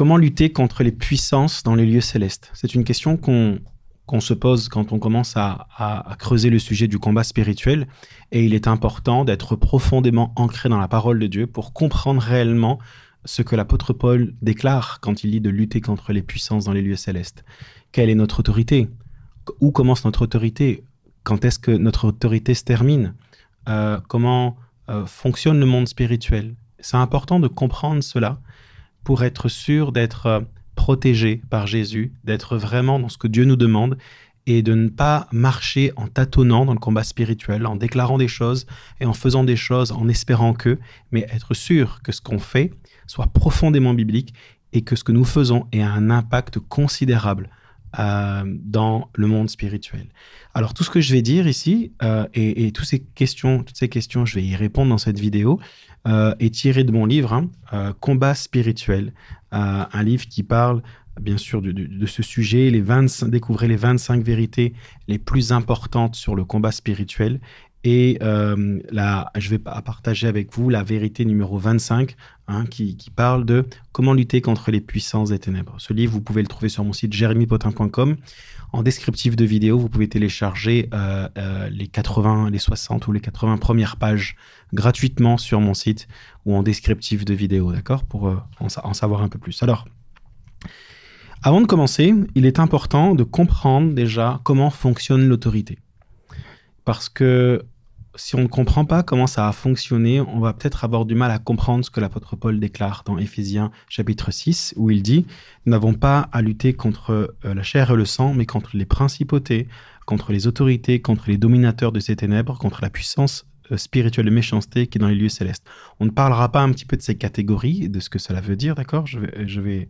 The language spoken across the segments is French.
Comment lutter contre les puissances dans les lieux célestes? C'est une question qu'on se pose quand on commence à, à, creuser le sujet du combat spirituel. Et il est important d'être profondément ancré dans la parole de Dieu pour comprendre réellement ce que l'apôtre Paul déclare quand il dit de lutter contre les puissances dans les lieux célestes. Quelle est notre autorité? Où commence notre autorité? Quand est-ce que notre autorité se termine? Euh, Comment euh, fonctionne le monde spirituel? C'est important de comprendre cela pour être sûr d'être euh, protégé par Jésus, d'être vraiment dans ce que Dieu nous demande et de ne pas marcher en tâtonnant dans le combat spirituel, en déclarant des choses et en faisant des choses en espérant que, mais être sûr que ce qu'on fait soit profondément biblique et que ce que nous faisons ait un impact considérable euh, dans le monde spirituel. Alors tout ce que je vais dire ici euh, et, toutes ces questions, toutes ces questions, je vais y répondre dans cette vidéo, euh, est tiré de mon livre hein, Combat spirituel, un livre qui parle bien sûr de, de, ce sujet, les 25, découvrir les 25 vérités les plus importantes sur le combat spirituel et euh, là, je vais partager avec vous la vérité numéro 25, hein, qui, parle de comment lutter contre les puissances des ténèbres. Ce livre, vous pouvez le trouver sur mon site jérémypotin.com. En descriptif de vidéo, vous pouvez télécharger euh, euh, les 80, les 60 ou les 80 premières pages gratuitement sur mon site ou en descriptif de vidéo, d'accord Pour en, en savoir un peu plus. Alors, avant de commencer, il est important de comprendre déjà comment fonctionne l'autorité. Parce que si on ne comprend pas comment ça a fonctionné, on va peut-être avoir du mal à comprendre ce que l'apôtre Paul déclare dans Éphésiens chapitre 6, où il dit, nous n'avons pas à lutter contre euh, la chair et le sang, mais contre les principautés, contre les autorités, contre les dominateurs de ces ténèbres, contre la puissance euh, spirituelle de méchanceté qui est dans les lieux célestes. On ne parlera pas un petit peu de ces catégories, de ce que cela veut dire, d'accord? Je vais,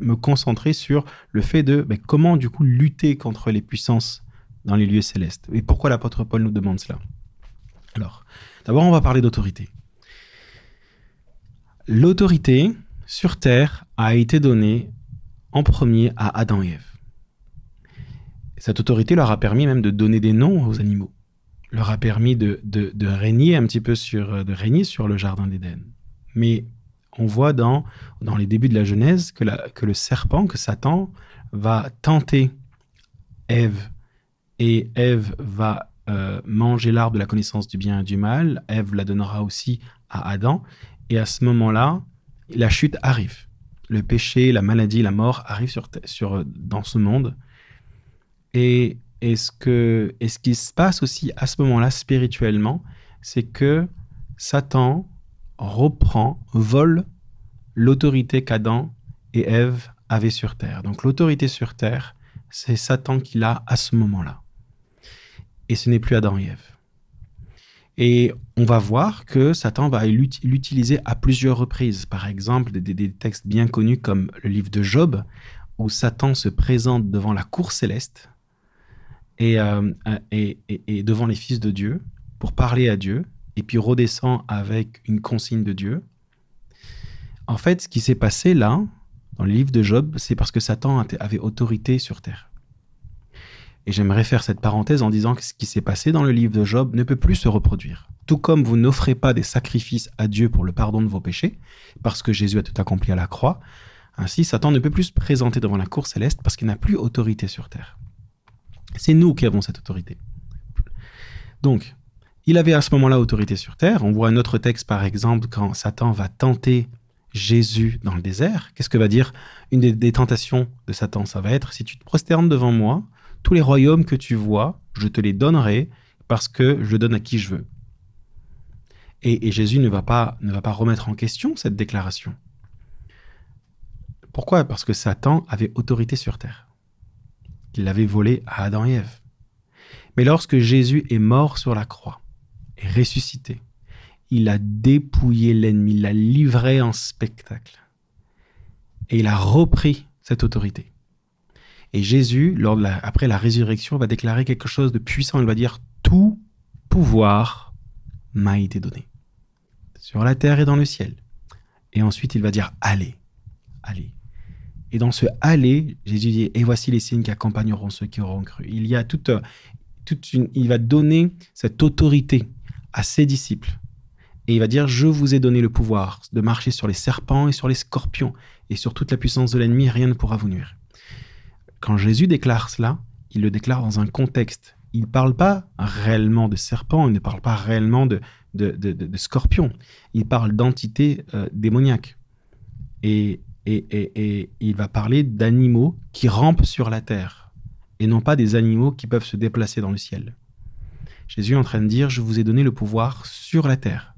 me concentrer sur le fait de ben, comment du coup lutter contre les puissances dans les lieux célestes. Et pourquoi l'apôtre Paul nous demande cela Alors, d'abord, on va parler d'autorité. L'autorité sur terre a été donnée en premier à Adam et Ève. Cette autorité leur a permis même de donner des noms aux animaux, leur a permis de, régner un petit peu sur, de régner sur le jardin d'Éden. Mais on voit dans, les débuts de la Genèse que, que le serpent, que Satan, va tenter Ève et Ève va euh, manger l'arbre de la connaissance du bien et du mal. Ève la donnera aussi à Adam. Et à ce moment-là, la chute arrive. Le péché, la maladie, la mort arrivent sur, sur, dans ce monde. Et, ce que, et ce qui se passe aussi à ce moment-là spirituellement, c'est que Satan reprend, vole l'autorité qu'Adam et Ève avaient sur terre. Donc l'autorité sur terre, c'est Satan qui l'a à ce moment-là et ce n'est plus Adam et Ève. Et on va voir que Satan va l'utiliser à plusieurs reprises. Par exemple, des, textes bien connus comme le livre de Job, où Satan se présente devant la cour céleste euh, et, et, devant les fils de Dieu pour parler à Dieu, et puis redescend avec une consigne de Dieu. En fait, ce qui s'est passé là, dans le livre de Job, c'est parce que Satan avait autorité sur terre. Et j'aimerais faire cette parenthèse en disant que ce qui s'est passé dans le livre de Job ne peut plus se reproduire. Tout comme vous n'offrez pas des sacrifices à Dieu pour le pardon de vos péchés, parce que Jésus a tout accompli à la croix, ainsi Satan ne peut plus se présenter devant la cour céleste parce qu'il n'a plus autorité sur terre. C'est nous qui avons cette autorité. Donc, il avait à ce moment-là autorité sur terre. On voit un autre texte, par exemple, quand Satan va tenter Jésus dans le désert. Qu'est-ce que va dire une des, des tentations de Satan? Ça va être, si tu te prosternes devant moi, tous les royaumes que tu vois, je te les donnerai parce que je donne à qui je veux. Et, Jésus ne va, pas, ne va pas remettre en question cette déclaration. Pourquoi? Parce que Satan avait autorité sur terre. Il l'avait volé à Adam et Ève. Mais lorsque Jésus est mort sur la croix et ressuscité, il a dépouillé l'ennemi, il l'a livré en spectacle. Et il a repris cette autorité. Et Jésus, lors après la résurrection, va déclarer quelque chose de puissant. Il va dire Tout pouvoir m'a été donné, sur la terre et dans le ciel. Et ensuite, il va dire Allez, allez. Et dans ce aller, Jésus dit Et voici les signes qui accompagneront ceux qui auront cru. Il y a toute, toute il va donner cette autorité à ses disciples. Et il va dire, je vous ai donné le pouvoir de marcher sur les serpents et sur les scorpions, et sur toute la puissance de l'ennemi, rien ne pourra vous nuire. Quand Jésus déclare cela, il le déclare dans un contexte. Il ne parle pas réellement de serpents, il ne parle pas réellement de, de, scorpions. Il parle d'entités euh, démoniaques. Et, et, et, il va parler d'animaux qui rampent sur la terre, et non pas des animaux qui peuvent se déplacer dans le ciel. Jésus est en train de dire, je vous ai donné le pouvoir sur la terre,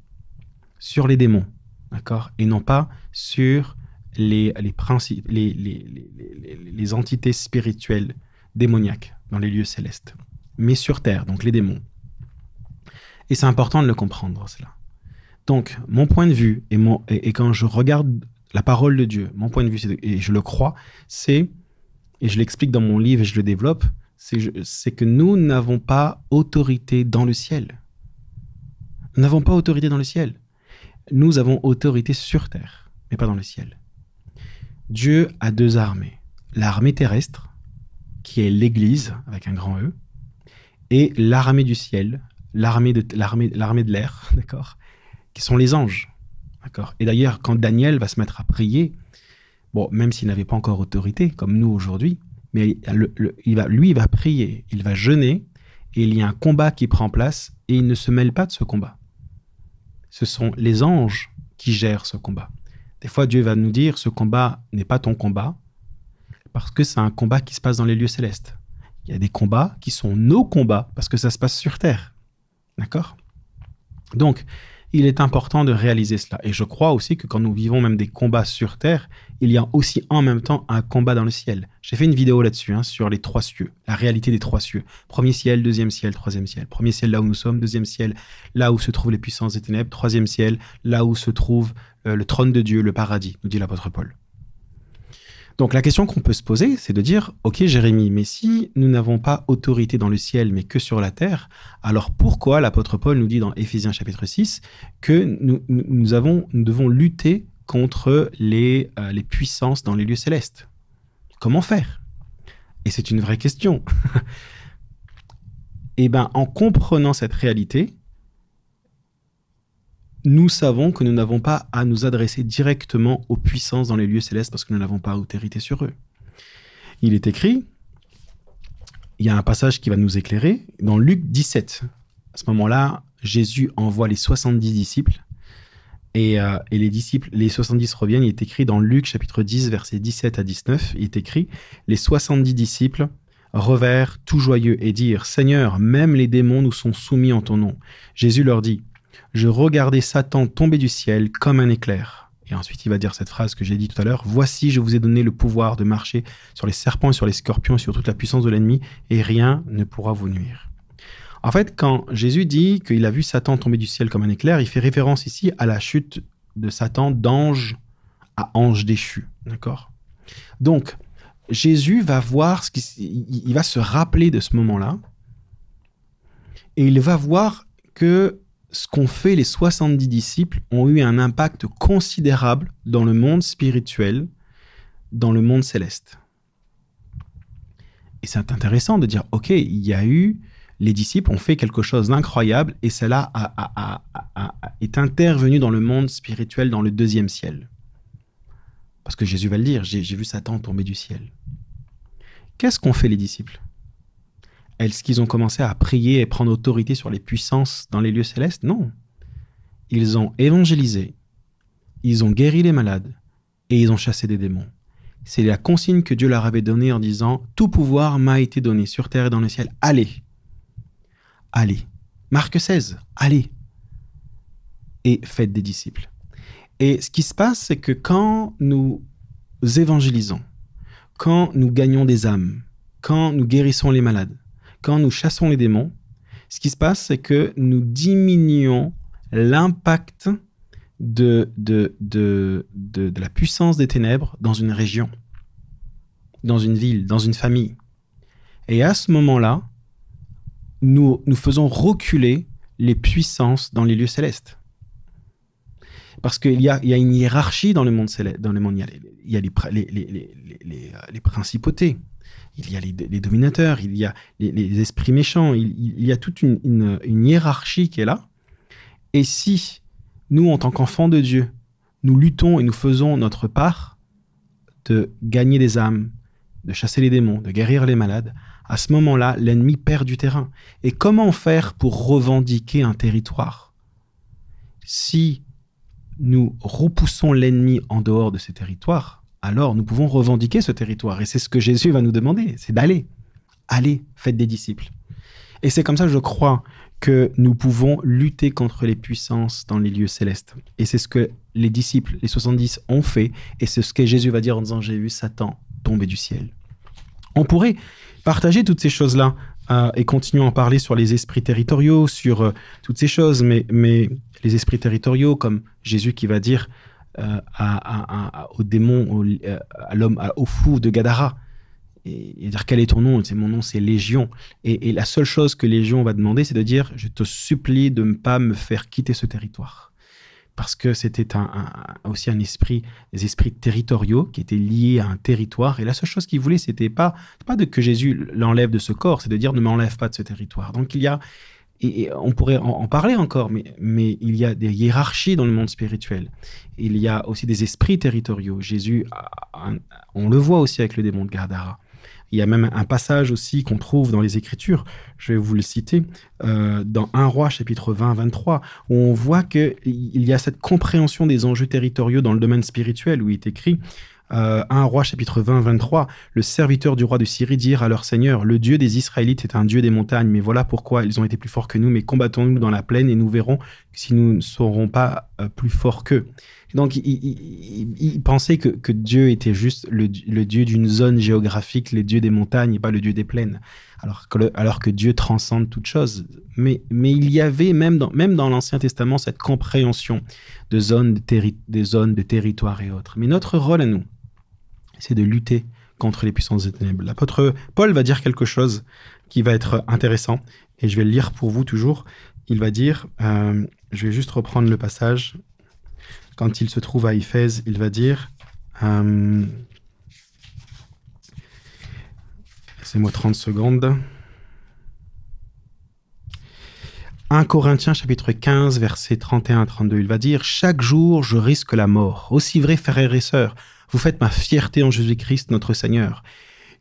sur les démons, d'accord Et non pas sur les, les, entités spirituelles démoniaques dans les lieux célestes, mais sur terre, donc les démons. Et c'est important de le comprendre, cela. Donc, mon point de vue, et, quand je regarde la parole de Dieu, mon point de vue, et je le crois, c'est, et je l'explique dans mon livre et je le développe, c'est que nous n'avons pas autorité dans le ciel. Nous n'avons pas autorité dans le ciel. Nous avons autorité sur terre, mais pas dans le ciel. Dieu a deux armées. L'armée terrestre, qui est l'Église, avec un grand E, et l'armée du ciel, l'armée de l'air, d'accord, qui sont les anges, d'accord. Et d'ailleurs, quand Daniel va se mettre à prier, bon, même s'il n'avait pas encore autorité, comme nous aujourd'hui, mais il va, lui, il va prier, il va jeûner, et il y a un combat qui prend place, et il ne se mêle pas de ce combat. Ce sont les anges qui gèrent ce combat. Des fois, Dieu va nous dire, ce combat n'est pas ton combat, parce que c'est un combat qui se passe dans les lieux célestes. Il y a des combats qui sont nos combats, parce que ça se passe sur Terre. D'accord? Donc, il est important de réaliser cela. Et je crois aussi que quand nous vivons même des combats sur Terre, il y a aussi en même temps un combat dans le ciel. J'ai fait une vidéo là-dessus, hein, sur les trois cieux, la réalité des trois cieux. Premier ciel, deuxième ciel, troisième ciel. Premier ciel là où nous sommes, deuxième ciel là où se trouvent les puissances des ténèbres, troisième ciel là où se trouve euh, le trône de Dieu, le paradis, nous dit l'apôtre Paul. Donc la question qu'on peut se poser, c'est de dire, ok Jérémie, mais si nous n'avons pas autorité dans le ciel, mais que sur la terre, alors pourquoi l'apôtre Paul nous dit dans Éphésiens chapitre 6 que nous, devons lutter contre les, euh, les puissances dans les lieux célestes? Comment faire? Et c'est une vraie question. Eh bien, en comprenant cette réalité, nous savons que nous n'avons pas à nous adresser directement aux puissances dans les lieux célestes parce que nous n'avons pas autorité sur eux. Il est écrit, il y a un passage qui va nous éclairer, dans Luc 17. À ce moment-là, Jésus envoie les 70 disciples et, euh, et, les disciples, les 70 reviennent. Il est écrit dans Luc chapitre 10, versets 17 à 19, il est écrit, les 70 disciples revers tout joyeux et dirent, Seigneur, même les démons nous sont soumis en ton nom. Jésus leur dit, je regardais Satan tomber du ciel comme un éclair. Et ensuite, il va dire cette phrase que j'ai dit tout à l'heure. Voici, je vous ai donné le pouvoir de marcher sur les serpents et sur les scorpions et sur toute la puissance de l'ennemi, et rien ne pourra vous nuire. En fait, quand Jésus dit qu'il a vu Satan tomber du ciel comme un éclair, il fait référence ici à la chute de Satan d'ange à ange déchu. D'accord? Donc, Jésus va voir ce qui, il va se rappeler de ce moment-là, et il va voir que ce qu'ont fait les 70 disciples ont eu un impact considérable dans le monde spirituel, dans le monde céleste. Et c'est intéressant de dire, OK, il y a eu, les disciples ont fait quelque chose d'incroyable et cela est intervenu dans le monde spirituel, dans le deuxième ciel. Parce que Jésus va le dire, j'ai vu Satan tomber du ciel. Qu'est-ce qu'ont fait les disciples? Est-ce qu'ils ont commencé à prier et prendre autorité sur les puissances dans les lieux célestes? Non. Ils ont évangélisé, ils ont guéri les malades et ils ont chassé des démons. C'est la consigne que Dieu leur avait donnée en disant Tout pouvoir m'a été donné sur terre et dans le ciel. Allez Allez Marc 16 Allez Et faites des disciples. Et ce qui se passe, c'est que quand nous évangélisons, quand nous gagnons des âmes, quand nous guérissons les malades, quand nous chassons les démons, ce qui se passe, c'est que nous diminuons l'impact de, la puissance des ténèbres dans une région, dans une ville, dans une famille. Et à ce moment-là, nous faisons reculer les puissances dans les lieux célestes. Parce qu'il y a, y a une hiérarchie dans le monde céleste. Dans le monde, il y a les, les, principautés, il y a les, dominateurs, il y a les, esprits méchants, il, y a toute une, hiérarchie qui est là. Et si nous, en tant qu'enfants de Dieu, nous luttons et nous faisons notre part de gagner des âmes, de chasser les démons, de guérir les malades, à ce moment-là, l'ennemi perd du terrain. Et comment faire pour revendiquer un territoire Si nous repoussons l'ennemi en dehors de ces territoires, alors nous pouvons revendiquer ce territoire. Et c'est ce que Jésus va nous demander, c'est d'aller. Allez, faites des disciples. Et c'est comme ça, je crois, que nous pouvons lutter contre les puissances dans les lieux célestes. Et c'est ce que les disciples, les 70, ont fait. Et c'est ce que Jésus va dire en disant, j'ai vu Satan tomber du ciel. On pourrait partager toutes ces choses-là euh, et continuer à en parler sur les esprits territoriaux, sur euh, toutes ces choses, mais, les esprits territoriaux, comme Jésus qui va dire euh, au démon, au, à l'homme, au fou de Gadara, et, dire quel est ton nom? C'est mon nom, c'est Légion. Et, la seule chose que Légion va demander, c'est de dire je te supplie de ne pas me faire quitter ce territoire. Parce que c'était aussi un esprit, des esprits territoriaux qui étaient liés à un territoire. Et la seule chose qu'il voulait, c'était pas, pas de que Jésus l'enlève de ce corps, c'est de dire ne m'enlève pas de ce territoire. Donc il y a, et, on pourrait en, parler encore, mais, mais il y a des hiérarchies dans le monde spirituel. Il y a aussi des esprits territoriaux. Jésus, on le voit aussi avec le démon de Gardara. Il y a même un passage aussi qu'on trouve dans les Écritures, je vais vous le citer, euh, dans 1 roi chapitre 20-23, où on voit qu'il y a cette compréhension des enjeux territoriaux dans le domaine spirituel, où il est écrit 1 euh, roi chapitre 20-23, le serviteur du roi de Syrie dit à leur seigneur, le Dieu des Israélites est un Dieu des montagnes, mais voilà pourquoi ils ont été plus forts que nous, mais combattons-nous dans la plaine et nous verrons si nous ne serons pas euh, plus forts qu'eux. Donc, il, pensait que, Dieu était juste le, Dieu d'une zone géographique, le Dieu des montagnes et pas le Dieu des plaines. Alors que, Dieu transcende toute chose. Mais, il y avait, même dans, l'Ancien Testament, cette compréhension de zones de, des zones de territoire et autres. Mais notre rôle à nous, c'est de lutter contre les puissances des ténèbres. L'apôtre Paul va dire quelque chose qui va être intéressant, et je vais le lire pour vous toujours. Il va dire, euh, je vais juste reprendre le passage, quand il se trouve à Éphèse, il va dire, euh, laissez-moi 30 secondes. 1 Corinthiens chapitre 15 verset 31 32, il va dire Chaque jour je risque la mort. Aussi vrai frères et sœurs, vous faites ma fierté en Jésus-Christ notre Seigneur.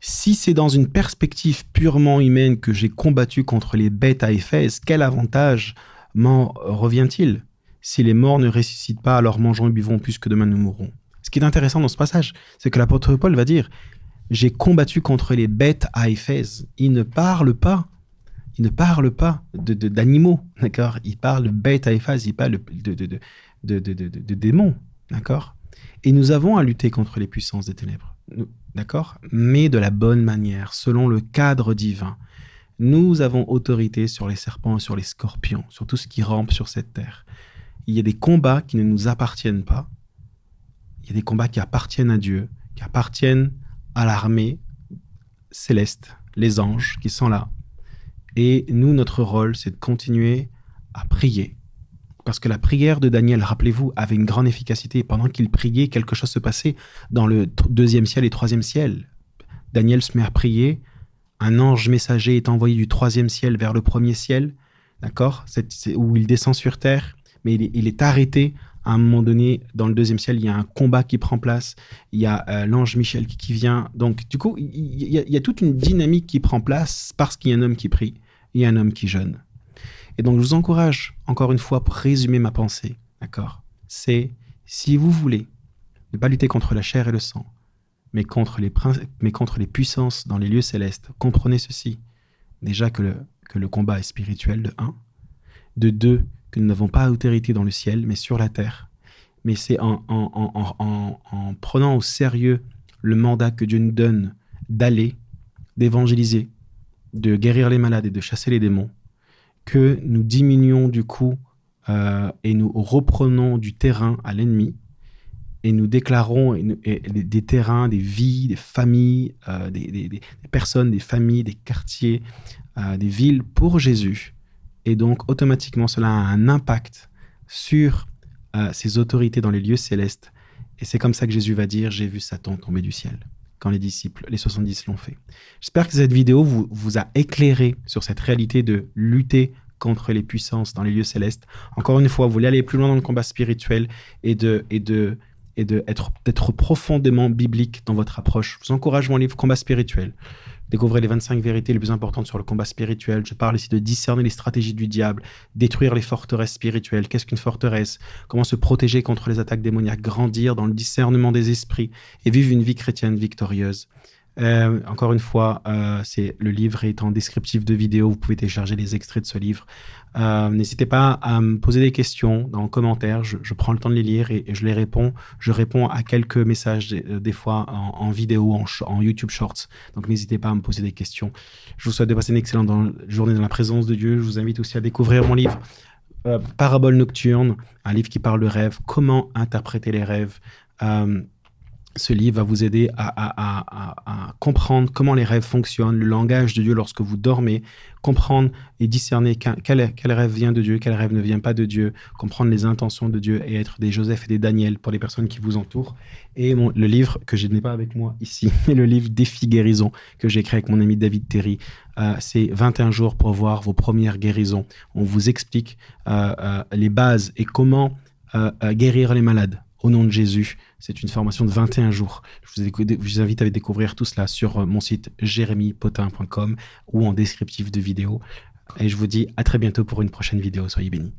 Si c'est dans une perspective purement humaine que j'ai combattu contre les bêtes à Éphèse, quel avantage m'en revient-il? Si les morts ne ressuscitent pas, alors mangeons et buvons puisque demain nous mourrons. Ce qui est intéressant dans ce passage, c'est que l'apôtre Paul va dire J'ai combattu contre les bêtes à Éphèse. Il ne parle pas il ne parle pas d'animaux, de, d'accord? Il parle de bêtes à Éphèse, il parle de, de démons, d'accord? Et nous avons à lutter contre les puissances des ténèbres, d'accord? Mais de la bonne manière, selon le cadre divin. Nous avons autorité sur les serpents sur les scorpions, sur tout ce qui rampe sur cette terre. Il y a des combats qui ne nous appartiennent pas. Il y a des combats qui appartiennent à Dieu, qui appartiennent à l'armée céleste, les anges qui sont là. Et nous, notre rôle, c'est de continuer à prier, parce que la prière de Daniel, rappelez-vous, avait une grande efficacité. Pendant qu'il priait, quelque chose se passait dans le deuxième ciel et troisième ciel. Daniel se met à prier. Un ange messager est envoyé du troisième ciel vers le premier ciel, d'accord? Où il descend sur terre, mais il est, arrêté à un moment donné, dans le deuxième ciel, il y a un combat qui prend place, il y a euh, l'ange Michel qui, vient. Donc, du coup, il y, a, toute une dynamique qui prend place parce qu'il y a un homme qui prie, il y a un homme qui jeûne. Et donc, je vous encourage, encore une fois, pour résumer ma pensée, d'accord? C'est, si vous voulez ne pas lutter contre la chair et le sang, mais contre les, mais contre les puissances dans les lieux célestes, comprenez ceci. Déjà que le, que le combat est spirituel, de un. De deux, nous n'avons pas autorité dans le ciel, mais sur la terre. Mais c'est en prenant au sérieux le mandat que Dieu nous donne d'aller, d'évangéliser, de guérir les malades et de chasser les démons, que nous diminuons du coup euh, et nous reprenons du terrain à l'ennemi et nous déclarons des terrains, des vies, des familles, euh, des, personnes, des familles, des quartiers, euh, des villes pour Jésus. Et donc automatiquement cela a un impact sur ces autorités dans les lieux célestes. Et c'est comme ça que Jésus va dire, j'ai vu Satan tomber du ciel quand les disciples, les 70 l'ont fait. J'espère que cette vidéo vous, vous a éclairé sur cette réalité de lutter contre les puissances dans les lieux célestes. Encore une fois, vous voulez aller plus loin dans le combat spirituel et de, et de, et de être, d'être profondément biblique dans votre approche. Je vous encourage mon livre Combat spirituel. Découvrez les 25 vérités les plus importantes sur le combat spirituel. Je parle ici de discerner les stratégies du diable, détruire les forteresses spirituelles. Qu'est-ce qu'une forteresse? Comment se protéger contre les attaques démoniaques, grandir dans le discernement des esprits et vivre une vie chrétienne victorieuse. Euh, encore une fois, euh, c'est le livre est en descriptif de vidéo. Vous pouvez télécharger les extraits de ce livre. Euh, n'hésitez pas à me poser des questions dans les commentaires. Je, prends le temps de les lire et, je les réponds. Je réponds à quelques messages des, fois en, vidéo, en, YouTube Shorts. Donc n'hésitez pas à me poser des questions. Je vous souhaite de passer une excellente journée dans la présence de Dieu. Je vous invite aussi à découvrir mon livre. Parabole nocturne, un livre qui parle de rêve, comment interpréter les rêves, ce livre va vous aider à, comprendre comment les rêves fonctionnent, le langage de Dieu lorsque vous dormez, comprendre et discerner quel, rêve vient de Dieu, quel rêve ne vient pas de Dieu, comprendre les intentions de Dieu et être des Joseph et des Daniel pour les personnes qui vous entourent. Et le livre que je n'ai pas avec moi ici, le livre Défi guérison que j'ai écrit avec mon ami David Terry, euh, c'est 21 jours pour voir vos premières guérisons. On vous explique euh, euh, les bases et comment guérir les malades au nom de Jésus. C'est une formation de 21 jours. Je vous, invite à découvrir tout cela sur euh, mon site jérémypotin.com ou en descriptif de vidéo. Et je vous dis à très bientôt pour une prochaine vidéo. Soyez bénis.